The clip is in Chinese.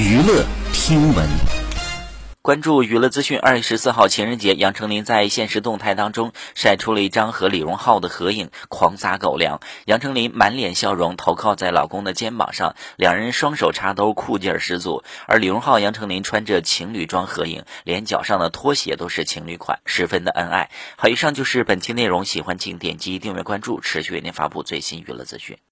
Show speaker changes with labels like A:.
A: 娱乐听闻。
B: 关注娱乐资讯，二月十四号情人节，杨丞琳在现实动态当中晒出了一张和李荣浩的合影，狂撒狗粮。杨丞琳满脸笑容，头靠在老公的肩膀上，两人双手插兜，酷劲儿十足。而李荣浩、杨丞琳穿着情侣装合影，连脚上的拖鞋都是情侣款，十分的恩爱。好，以上就是本期内容，喜欢请点击订阅关注，持续为您发布最新娱乐资讯。